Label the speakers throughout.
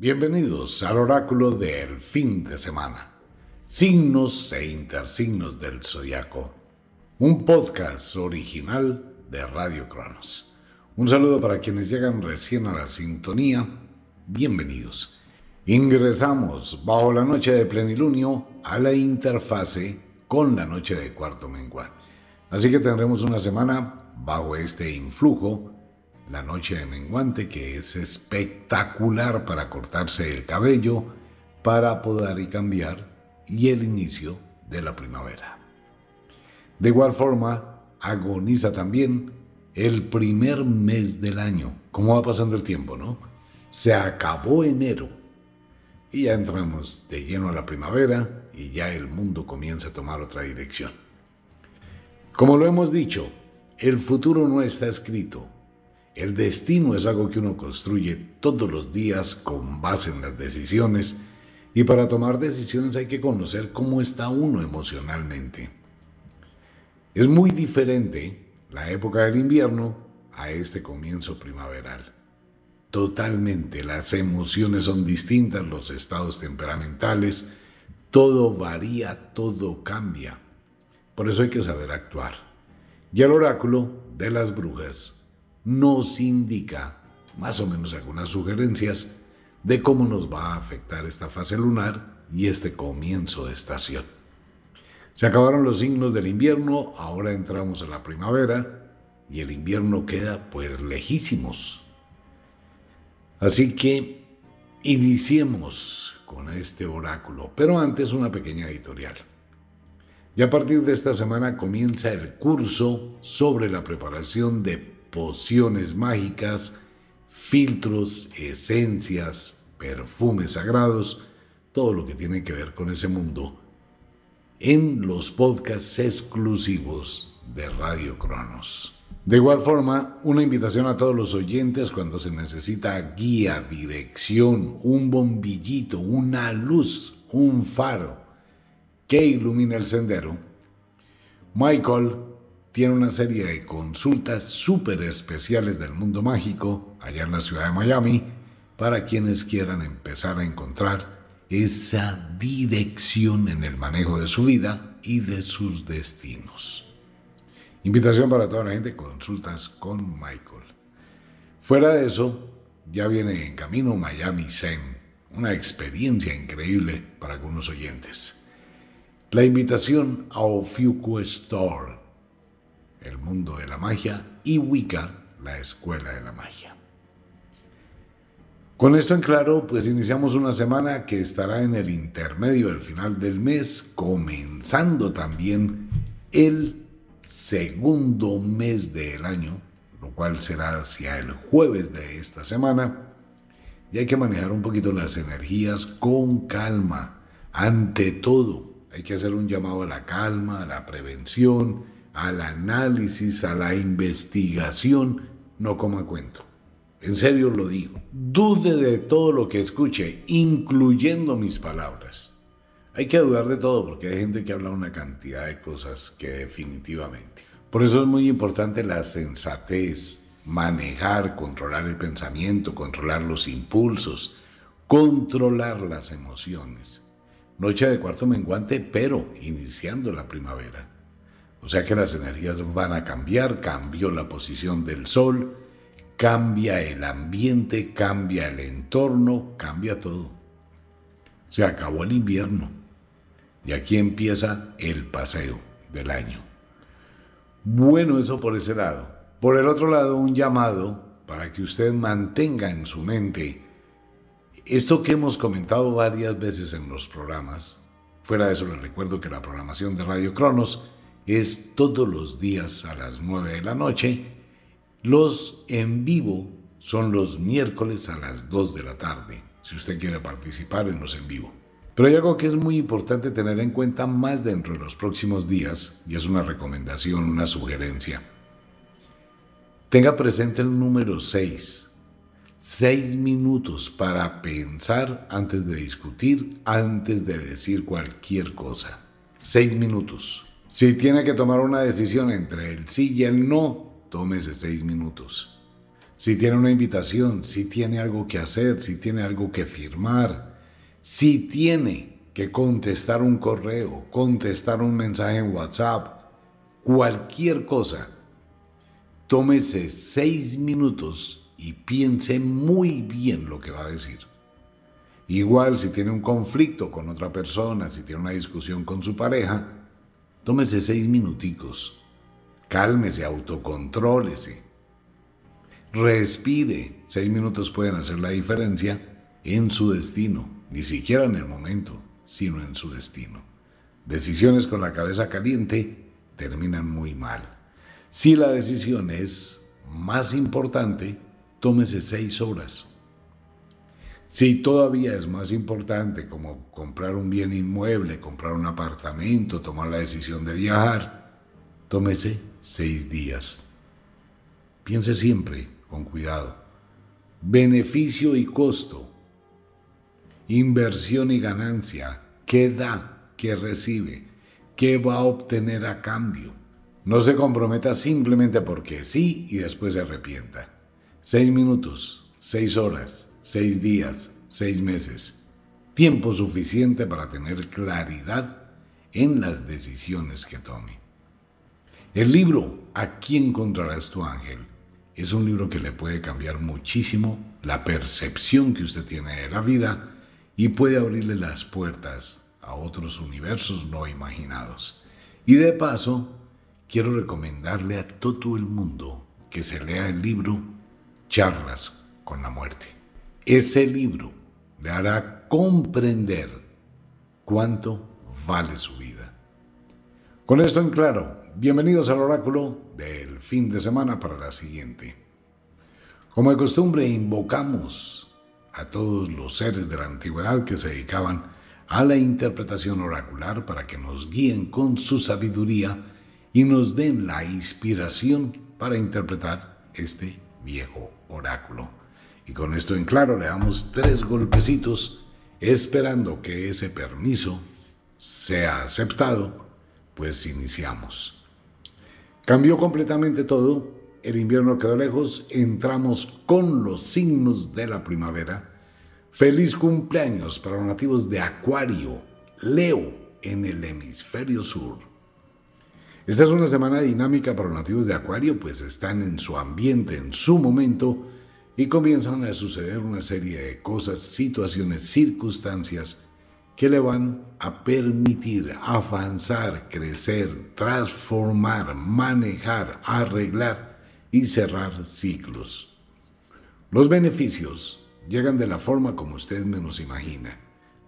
Speaker 1: Bienvenidos al oráculo del fin de semana. Signos e intersignos del zodiaco. Un podcast original de Radio Cronos. Un saludo para quienes llegan recién a la sintonía. Bienvenidos. Ingresamos bajo la noche de plenilunio a la interfase con la noche de cuarto menguante. Así que tendremos una semana bajo este influjo la noche de menguante, que es espectacular para cortarse el cabello, para podar y cambiar, y el inicio de la primavera. De igual forma, agoniza también el primer mes del año. ¿Cómo va pasando el tiempo, no? Se acabó enero y ya entramos de lleno a la primavera y ya el mundo comienza a tomar otra dirección. Como lo hemos dicho, el futuro no está escrito, el destino es algo que uno construye todos los días con base en las decisiones y para tomar decisiones hay que conocer cómo está uno emocionalmente. Es muy diferente la época del invierno a este comienzo primaveral. Totalmente, las emociones son distintas, los estados temperamentales, todo varía, todo cambia. Por eso hay que saber actuar. Y el oráculo de las brujas nos indica más o menos algunas sugerencias de cómo nos va a afectar esta fase lunar y este comienzo de estación. Se acabaron los signos del invierno, ahora entramos a la primavera y el invierno queda pues lejísimos. Así que iniciemos con este oráculo, pero antes una pequeña editorial. Y a partir de esta semana comienza el curso sobre la preparación de pociones mágicas, filtros, esencias, perfumes sagrados, todo lo que tiene que ver con ese mundo, en los podcasts exclusivos de Radio Cronos. De igual forma, una invitación a todos los oyentes cuando se necesita guía, dirección, un bombillito, una luz, un faro que ilumine el sendero. Michael tiene una serie de consultas súper especiales del mundo mágico allá en la ciudad de Miami para quienes quieran empezar a encontrar esa dirección en el manejo de su vida y de sus destinos. Invitación para toda la gente, consultas con Michael. Fuera de eso, ya viene en camino Miami Zen, una experiencia increíble para algunos oyentes. La invitación a Ofiuco Store el mundo de la magia, y Wicca, la escuela de la magia. Con esto en claro, pues iniciamos una semana que estará en el intermedio del final del mes, comenzando también el segundo mes del año, lo cual será hacia el jueves de esta semana. Y hay que manejar un poquito las energías con calma. Ante todo, hay que hacer un llamado a la calma, a la prevención, al análisis, a la investigación, no como cuento. En serio lo digo. Dude de todo lo que escuche, incluyendo mis palabras. Hay que dudar de todo porque hay gente que habla una cantidad de cosas que definitivamente. Por eso es muy importante la sensatez, manejar, controlar el pensamiento, controlar los impulsos, controlar las emociones. Noche de cuarto menguante, pero iniciando la primavera. O sea que las energías van a cambiar, cambió la posición del sol, cambia el ambiente, cambia el entorno, cambia todo. Se acabó el invierno y aquí empieza el paseo del año. Bueno, eso por ese lado. Por el otro lado, un llamado para que usted mantenga en su mente esto que hemos comentado varias veces en los programas. Fuera de eso, le recuerdo que la programación de Radio Cronos es todos los días a las 9 de la noche. Los en vivo son los miércoles a las 2 de la tarde, si usted quiere participar en los en vivo. Pero hay algo que es muy importante tener en cuenta más dentro de los próximos días, y es una recomendación, una sugerencia. Tenga presente el número 6. Seis minutos para pensar antes de discutir, antes de decir cualquier cosa. Seis minutos. Si tiene que tomar una decisión entre el sí y el no, tómese seis minutos. si tiene una invitación, si tiene algo que hacer, si tiene algo que firmar, si tiene que contestar un correo, contestar un mensaje en WhatsApp, cualquier cosa, tómese seis minutos y piense muy bien lo que va a decir. Igual si tiene un conflicto con otra persona, si tiene una discusión con su pareja, tómese seis minuticos, cálmese, autocontrólese Respire. Seis minutos pueden hacer la diferencia en su destino, ni siquiera en el momento, sino en su destino. Decisiones con la cabeza caliente terminan muy mal. Si la decisión es más importante, tómese seis horas. Si todavía es más importante como comprar un bien inmueble, comprar un apartamento, tomar la decisión de viajar, tómese seis días. Piense siempre con cuidado. Beneficio y costo. Inversión y ganancia. ¿Qué da? ¿Qué recibe? ¿Qué va a obtener a cambio? No se comprometa simplemente porque sí y después se arrepienta. Seis minutos, seis horas, seis días, seis meses. Tiempo suficiente para tener claridad en las decisiones que tome. El libro Aquí encontrarás tu ángel es un libro que le puede cambiar muchísimo la percepción que usted tiene de la vida y puede abrirle las puertas a otros universos no imaginados. Y de paso, quiero recomendarle a todo el mundo que se lea el libro Charlas con la muerte. Ese libro le hará comprender cuánto vale su vida. Con esto en claro, bienvenidos al oráculo del fin de semana para la siguiente. Como de costumbre, invocamos a todos los seres de la antigüedad que se dedicaban a la interpretación oracular para que nos guíen con su sabiduría y nos den la inspiración para interpretar este viejo oráculo. Y con esto en claro le damos tres golpecitos esperando que ese permiso sea aceptado, pues iniciamos. Cambió completamente todo, el invierno quedó lejos, entramos con los signos de la primavera. Feliz cumpleaños para los nativos de Acuario, Leo, en el hemisferio sur. Esta es una semana dinámica para los nativos de Acuario, pues están en su ambiente, en su momento, y comienzan a suceder una serie de cosas, situaciones, circunstancias que le van a permitir avanzar, crecer, transformar, manejar, arreglar y cerrar ciclos. Los beneficios llegan de la forma como usted menos imagina.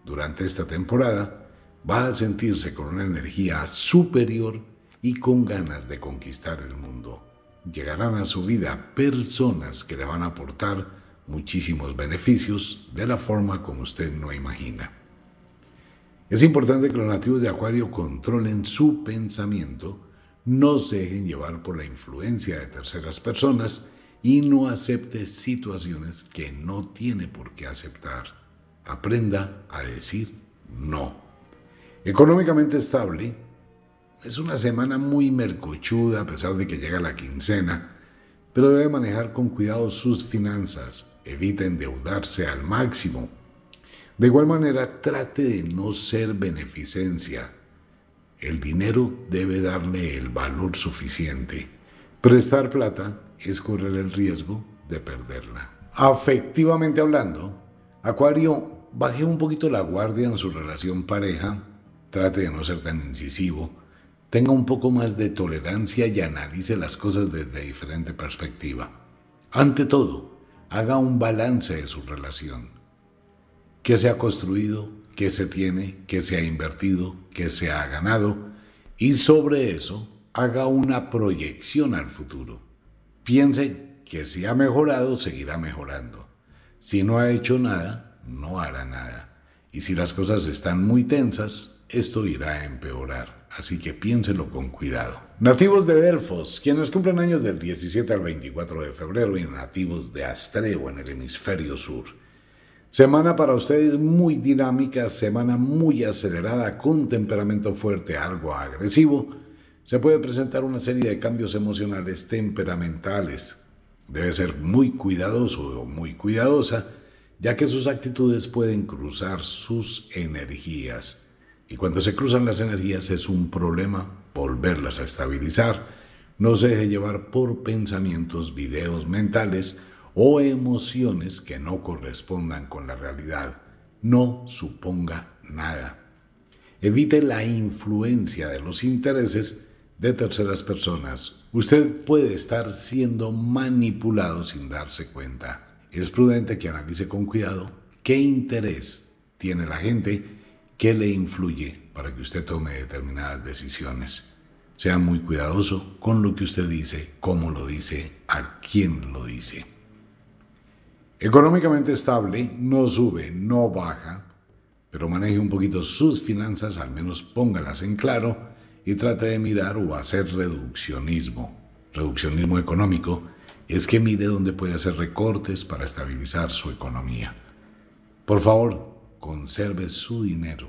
Speaker 1: Durante esta temporada va a sentirse con una energía superior y con ganas de conquistar el mundo. Llegarán a su vida personas que le van a aportar muchísimos beneficios de la forma como usted no imagina. Es importante que los nativos de Acuario controlen su pensamiento, no se dejen llevar por la influencia de terceras personas y no acepte situaciones que no tiene por qué aceptar. Aprenda a decir no. Económicamente estable, es una semana muy mercochuda a pesar de que llega la quincena, pero debe manejar con cuidado sus finanzas. Evita endeudarse al máximo de igual manera, trate de no ser beneficencia. El dinero debe darle el valor suficiente. Prestar plata es correr el riesgo de perderla. Afectivamente hablando, Acuario, baje un poquito la guardia en su relación pareja, trate de no ser tan incisivo, tenga un poco más de tolerancia y analice las cosas desde diferente perspectiva. Ante todo, haga un balance de su relación qué se ha construido, qué se tiene, qué se ha invertido, qué se ha ganado, y sobre eso haga una proyección al futuro. Piense que si ha mejorado, seguirá mejorando. Si no ha hecho nada, no hará nada. Y si las cosas están muy tensas, esto irá a empeorar. Así que piénselo con cuidado. Nativos de Delfos, quienes cumplen años del 17 al 24 de febrero y nativos de Astreo en el hemisferio sur. Semana para ustedes muy dinámica, semana muy acelerada, con temperamento fuerte, algo agresivo. Se puede presentar una serie de cambios emocionales temperamentales. Debe ser muy cuidadoso o muy cuidadosa, ya que sus actitudes pueden cruzar sus energías. Y cuando se cruzan las energías es un problema volverlas a estabilizar. No se deje llevar por pensamientos, videos mentales o emociones que no correspondan con la realidad. No suponga nada. Evite la influencia de los intereses de terceras personas. Usted puede estar siendo manipulado sin darse cuenta. Es prudente que analice con cuidado qué interés tiene la gente que le influye para que usted tome determinadas decisiones. Sea muy cuidadoso con lo que usted dice, cómo lo dice, a quién lo dice. Económicamente estable, no sube, no baja, pero maneje un poquito sus finanzas, al menos póngalas en claro y trate de mirar o hacer reduccionismo. Reduccionismo económico es que mire dónde puede hacer recortes para estabilizar su economía. Por favor, conserve su dinero.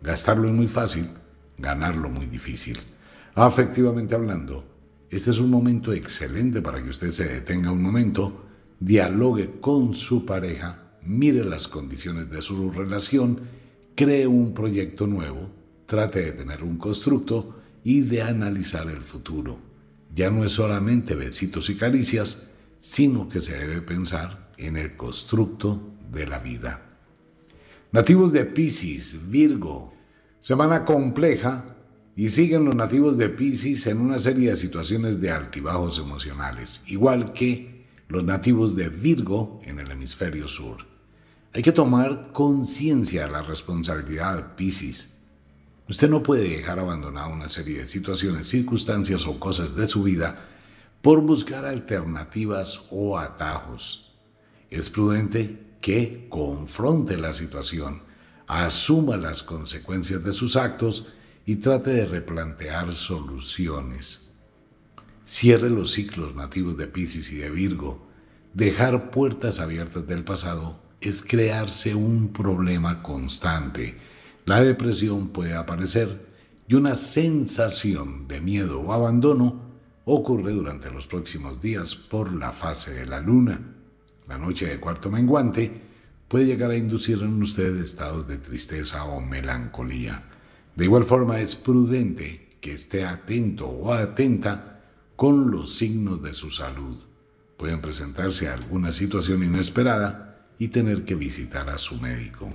Speaker 1: Gastarlo es muy fácil, ganarlo muy difícil. Afectivamente hablando, este es un momento excelente para que usted se detenga un momento, dialogue con su pareja, mire las condiciones de su relación, cree un proyecto nuevo trate de tener un constructo y de analizar el futuro. Ya no es solamente besitos y caricias, sino que se debe pensar en el constructo de la vida. Nativos de Pisces, Virgo, semana compleja y siguen los nativos de Pisces en una serie de situaciones de altibajos emocionales, igual que los nativos de Virgo en el hemisferio sur. Hay que tomar conciencia de la responsabilidad Pisces Usted no puede dejar abandonada una serie de situaciones, circunstancias o cosas de su vida por buscar alternativas o atajos. Es prudente que confronte la situación, asuma las consecuencias de sus actos y trate de replantear soluciones. Cierre los ciclos nativos de Pisces y de Virgo. Dejar puertas abiertas del pasado es crearse un problema constante la depresión puede aparecer y una sensación de miedo o abandono ocurre durante los próximos días por la fase de la luna. La noche de cuarto menguante puede llegar a inducir en usted estados de tristeza o melancolía. De igual forma es prudente que esté atento o atenta con los signos de su salud. Pueden presentarse alguna situación inesperada y tener que visitar a su médico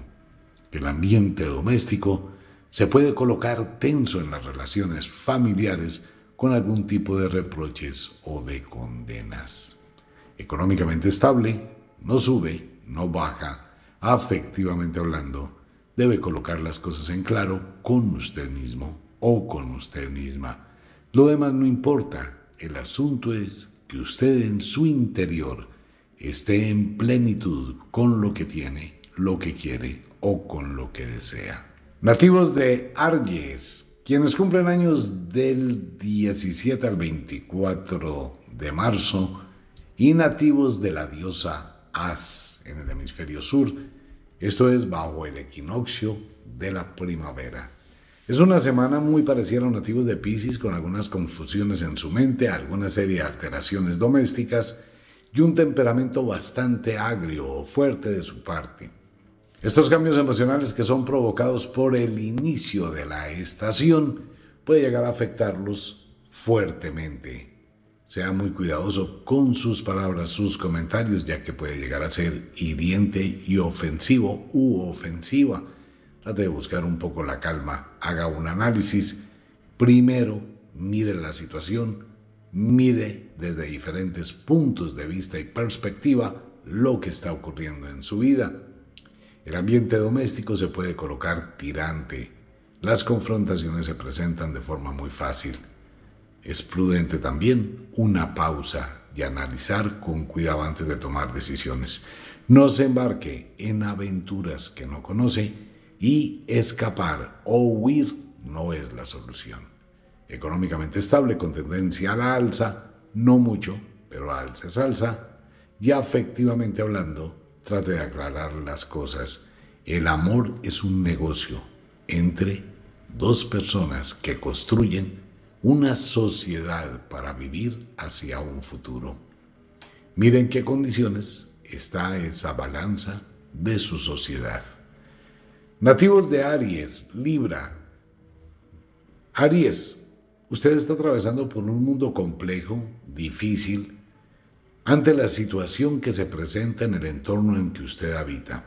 Speaker 1: el ambiente doméstico se puede colocar tenso en las relaciones familiares con algún tipo de reproches o de condenas. Económicamente estable, no sube, no baja, afectivamente hablando, debe colocar las cosas en claro con usted mismo o con usted misma. Lo demás no importa, el asunto es que usted en su interior esté en plenitud con lo que tiene, lo que quiere o con lo que desea. Nativos de Arges, quienes cumplen años del 17 al 24 de marzo, y nativos de la diosa As en el hemisferio sur, esto es bajo el equinoccio de la primavera. Es una semana muy parecida a los nativos de Pisces, con algunas confusiones en su mente, alguna serie de alteraciones domésticas y un temperamento bastante agrio o fuerte de su parte. Estos cambios emocionales que son provocados por el inicio de la estación puede llegar a afectarlos fuertemente. Sea muy cuidadoso con sus palabras, sus comentarios, ya que puede llegar a ser hiriente y ofensivo u ofensiva. Trate de buscar un poco la calma, haga un análisis. Primero, mire la situación, mire desde diferentes puntos de vista y perspectiva lo que está ocurriendo en su vida. El ambiente doméstico se puede colocar tirante. Las confrontaciones se presentan de forma muy fácil. Es prudente también una pausa y analizar con cuidado antes de tomar decisiones. No se embarque en aventuras que no conoce y escapar o huir no es la solución. Económicamente estable con tendencia a la alza, no mucho, pero alza es alza, y afectivamente hablando, trate de aclarar las cosas. El amor es un negocio entre dos personas que construyen una sociedad para vivir hacia un futuro. Miren qué condiciones está esa balanza de su sociedad. Nativos de Aries, Libra. Aries, usted está atravesando por un mundo complejo, difícil, ante la situación que se presenta en el entorno en que usted habita.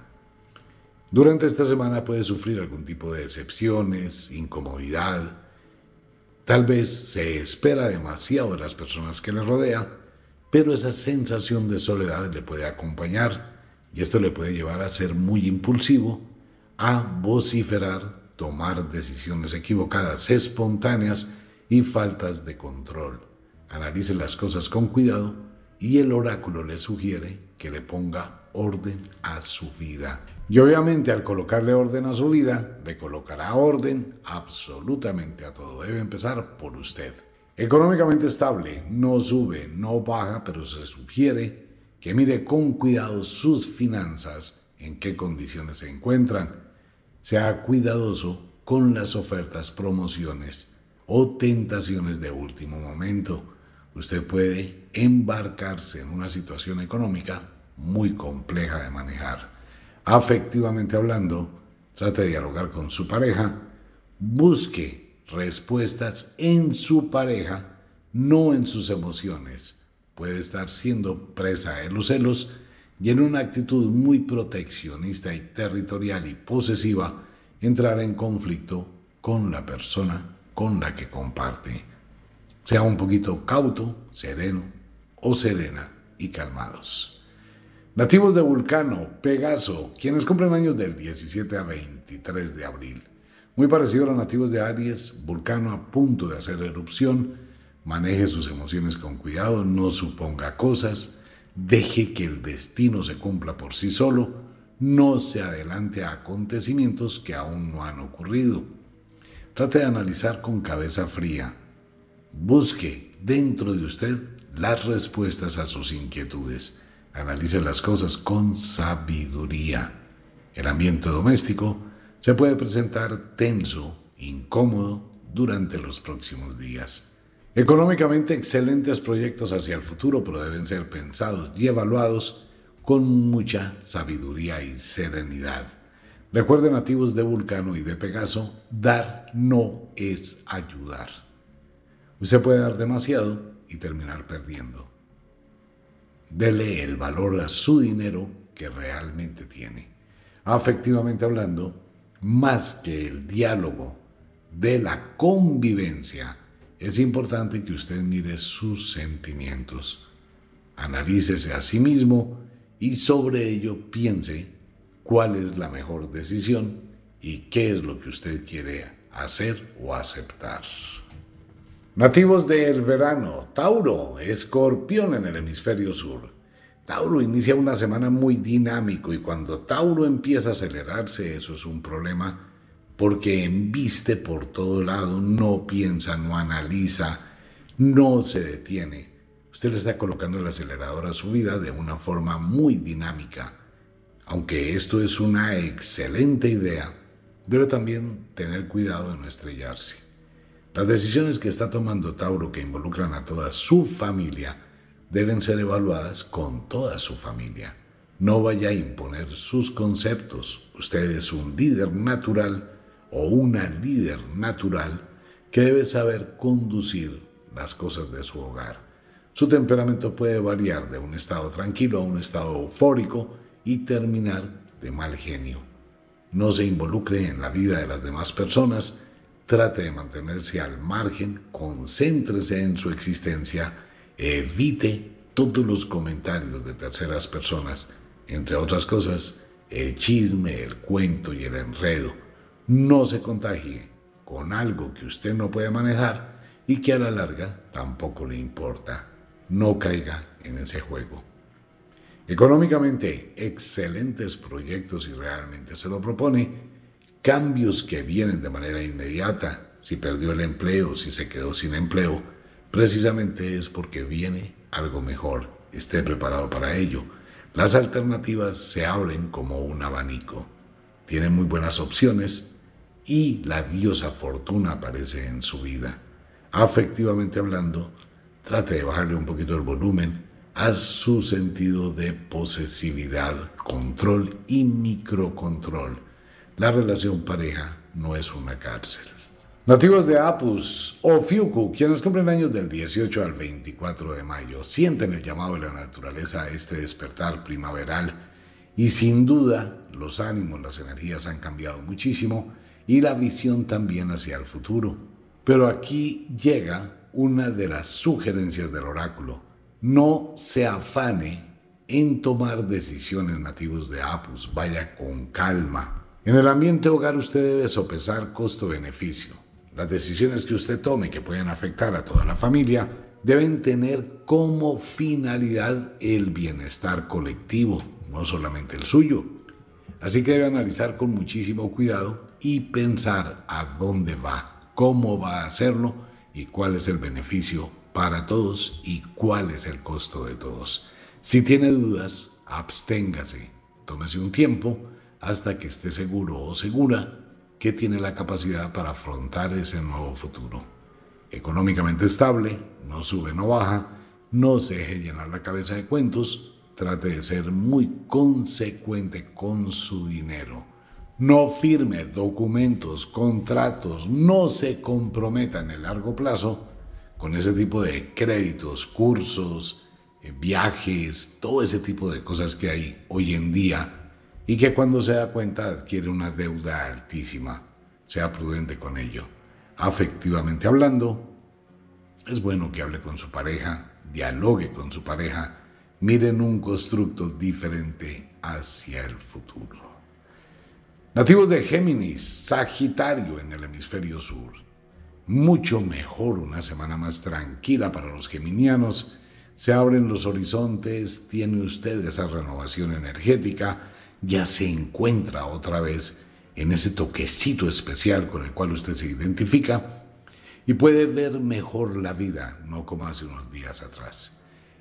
Speaker 1: Durante esta semana puede sufrir algún tipo de decepciones, incomodidad. Tal vez se espera demasiado de las personas que le rodean, pero esa sensación de soledad le puede acompañar y esto le puede llevar a ser muy impulsivo, a vociferar, tomar decisiones equivocadas, espontáneas y faltas de control. Analice las cosas con cuidado y el oráculo le sugiere que le ponga orden a su vida. Y obviamente al colocarle orden a su vida, le colocará orden absolutamente a todo. Debe empezar por usted. Económicamente estable, no sube, no baja, pero se sugiere que mire con cuidado sus finanzas, en qué condiciones se encuentran. Sea cuidadoso con las ofertas, promociones o tentaciones de último momento. Usted puede embarcarse en una situación económica muy compleja de manejar afectivamente hablando, trate de dialogar con su pareja, busque respuestas en su pareja, no en sus emociones. Puede estar siendo presa de los celos y en una actitud muy proteccionista y territorial y posesiva, entrar en conflicto con la persona con la que comparte. Sea un poquito cauto, sereno o serena y calmados. Nativos de Vulcano, Pegaso, quienes cumplen años del 17 a 23 de abril. Muy parecido a los nativos de Aries, Vulcano a punto de hacer erupción. Maneje sus emociones con cuidado, no suponga cosas, deje que el destino se cumpla por sí solo, no se adelante a acontecimientos que aún no han ocurrido. Trate de analizar con cabeza fría. Busque dentro de usted las respuestas a sus inquietudes Analice las cosas con sabiduría. El ambiente doméstico se puede presentar tenso, incómodo durante los próximos días. Económicamente excelentes proyectos hacia el futuro, pero deben ser pensados y evaluados con mucha sabiduría y serenidad. Recuerden nativos de Vulcano y de Pegaso, dar no es ayudar. Usted puede dar demasiado y terminar perdiendo. Dele el valor a su dinero que realmente tiene. Afectivamente hablando, más que el diálogo de la convivencia, es importante que usted mire sus sentimientos. Analícese a sí mismo y sobre ello piense cuál es la mejor decisión y qué es lo que usted quiere hacer o aceptar. Nativos del verano, Tauro, Escorpión en el hemisferio sur. Tauro inicia una semana muy dinámico y cuando Tauro empieza a acelerarse eso es un problema porque embiste por todo lado, no piensa, no analiza, no se detiene. Usted le está colocando el acelerador a su vida de una forma muy dinámica. Aunque esto es una excelente idea, debe también tener cuidado de no estrellarse. Las decisiones que está tomando Tauro que involucran a toda su familia deben ser evaluadas con toda su familia. No vaya a imponer sus conceptos. Usted es un líder natural o una líder natural que debe saber conducir las cosas de su hogar. Su temperamento puede variar de un estado tranquilo a un estado eufórico y terminar de mal genio. No se involucre en la vida de las demás personas Trate de mantenerse al margen, concéntrese en su existencia, evite todos los comentarios de terceras personas, entre otras cosas, el chisme, el cuento y el enredo. No se contagie con algo que usted no puede manejar y que a la larga tampoco le importa. No caiga en ese juego. Económicamente, excelentes proyectos y realmente se lo propone, cambios que vienen de manera inmediata, si perdió el empleo, si se quedó sin empleo, precisamente es porque viene algo mejor. Esté preparado para ello. Las alternativas se abren como un abanico. Tiene muy buenas opciones y la diosa fortuna aparece en su vida. Afectivamente hablando, trate de bajarle un poquito el volumen a su sentido de posesividad, control y microcontrol. La relación pareja no es una cárcel. Nativos de Apus o Fiuku, quienes cumplen años del 18 al 24 de mayo, sienten el llamado de la naturaleza a este despertar primaveral y sin duda los ánimos, las energías han cambiado muchísimo y la visión también hacia el futuro. Pero aquí llega una de las sugerencias del oráculo. No se afane en tomar decisiones nativos de Apus, vaya con calma. En el ambiente hogar usted debe sopesar costo-beneficio. Las decisiones que usted tome que pueden afectar a toda la familia deben tener como finalidad el bienestar colectivo, no solamente el suyo. Así que debe analizar con muchísimo cuidado y pensar a dónde va, cómo va a hacerlo y cuál es el beneficio para todos y cuál es el costo de todos. Si tiene dudas, absténgase, tómese un tiempo hasta que esté seguro o segura que tiene la capacidad para afrontar ese nuevo futuro. Económicamente estable, no sube, no baja, no se deje llenar la cabeza de cuentos, trate de ser muy consecuente con su dinero. No firme documentos, contratos, no se comprometa en el largo plazo con ese tipo de créditos, cursos, eh, viajes, todo ese tipo de cosas que hay hoy en día y que cuando se da cuenta adquiere una deuda altísima. Sea prudente con ello. Afectivamente hablando, es bueno que hable con su pareja, dialogue con su pareja, miren un constructo diferente hacia el futuro. Nativos de Géminis, Sagitario en el hemisferio sur. Mucho mejor una semana más tranquila para los geminianos. Se abren los horizontes, tiene usted esa renovación energética, ya se encuentra otra vez en ese toquecito especial con el cual usted se identifica y puede ver mejor la vida, no como hace unos días atrás.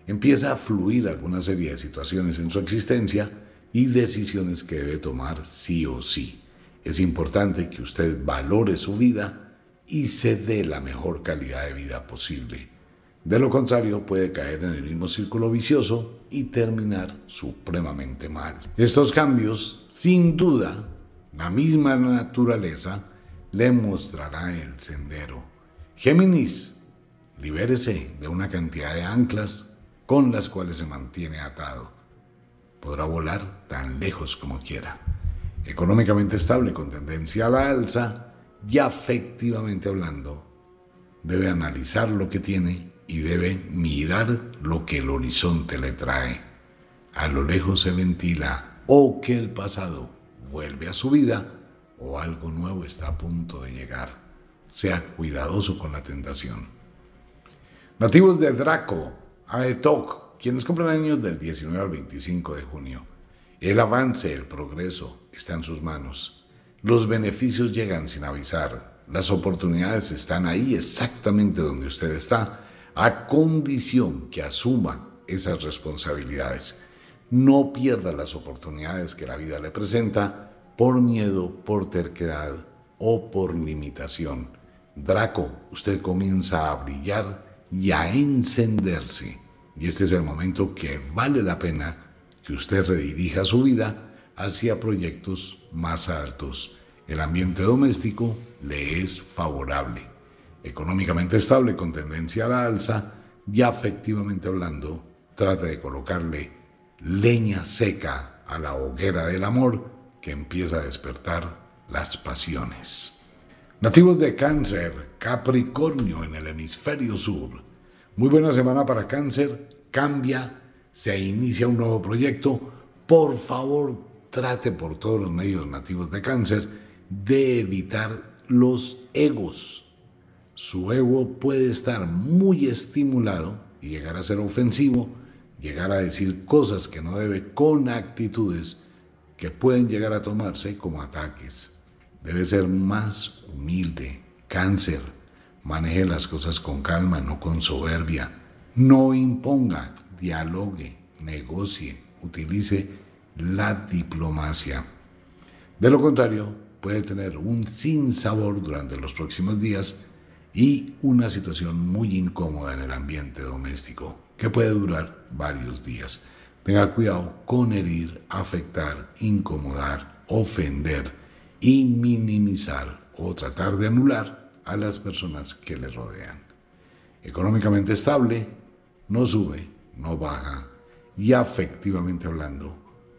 Speaker 1: Empieza a fluir alguna serie de situaciones en su existencia y decisiones que debe tomar sí o sí. Es importante que usted valore su vida y se dé la mejor calidad de vida posible. De lo contrario, puede caer en el mismo círculo vicioso y terminar supremamente mal. Estos cambios, sin duda, la misma naturaleza le mostrará el sendero. Géminis, libérese de una cantidad de anclas con las cuales se mantiene atado. Podrá volar tan lejos como quiera. Económicamente estable con tendencia a la alza y afectivamente hablando, debe analizar lo que tiene y debe mirar lo que el horizonte le trae. A lo lejos se ventila o que el pasado vuelve a su vida o algo nuevo está a punto de llegar. Sea cuidadoso con la tentación. Nativos de Draco, Aetok, quienes cumplen años del 19 al 25 de junio. El avance, el progreso está en sus manos. Los beneficios llegan sin avisar. Las oportunidades están ahí exactamente donde usted está a condición que asuma esas responsabilidades. No pierda las oportunidades que la vida le presenta por miedo, por terquedad o por limitación. Draco, usted comienza a brillar y a encenderse. Y este es el momento que vale la pena que usted redirija su vida hacia proyectos más altos. El ambiente doméstico le es favorable económicamente estable con tendencia a la alza y afectivamente hablando, trata de colocarle leña seca a la hoguera del amor que empieza a despertar las pasiones. Nativos de cáncer, Capricornio en el hemisferio sur. Muy buena semana para cáncer, cambia, se inicia un nuevo proyecto. Por favor, trate por todos los medios nativos de cáncer de evitar los egos su ego puede estar muy estimulado y llegar a ser ofensivo, llegar a decir cosas que no debe con actitudes que pueden llegar a tomarse como ataques. Debe ser más humilde, cáncer, maneje las cosas con calma, no con soberbia, no imponga, dialogue, negocie, utilice la diplomacia. De lo contrario, puede tener un sinsabor durante los próximos días y una situación muy incómoda en el ambiente doméstico. que puede durar varios días. Tenga cuidado con herir, afectar, incomodar, ofender y minimizar o tratar de anular a las personas que le rodean. Económicamente estable, no sube, no baja y afectivamente hablando,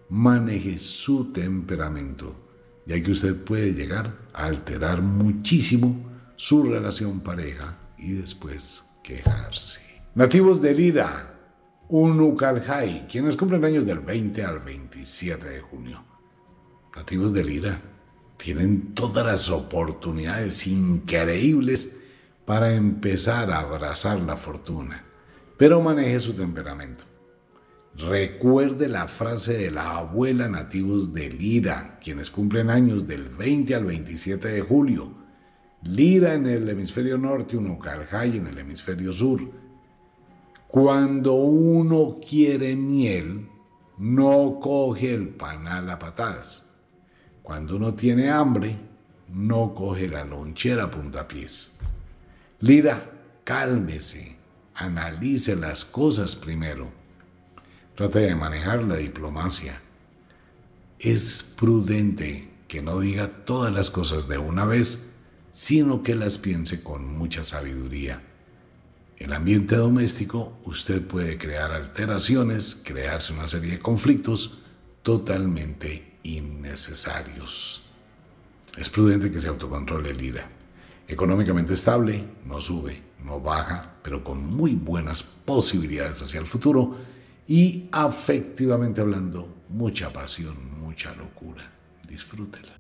Speaker 1: maneje su temperamento, ya que usted puede llegar a alterar muchísimo su relación pareja y después quejarse. Nativos de Lira, Unucalhai, quienes cumplen años del 20 al 27 de junio. Nativos de Lira tienen todas las oportunidades increíbles para empezar a abrazar la fortuna, pero maneje su temperamento. Recuerde la frase de la abuela nativos de Lira, quienes cumplen años del 20 al 27 de julio. Lira en el hemisferio norte, Unucalhai en el hemisferio sur. Cuando uno quiere miel, no coge el panal a patadas. Cuando uno tiene hambre, no coge la lonchera a puntapiés. Lira, cálmese, analice las cosas primero. Trate de manejar la diplomacia. Es prudente que no diga todas las cosas de una vez, sino que las piense con mucha sabiduría. El ambiente doméstico usted puede crear alteraciones, crearse una serie de conflictos totalmente innecesarios. Es prudente que se autocontrole el ira. Económicamente estable, no sube, no baja, pero con muy buenas posibilidades hacia el futuro y afectivamente hablando, mucha pasión, mucha locura. Disfrútela.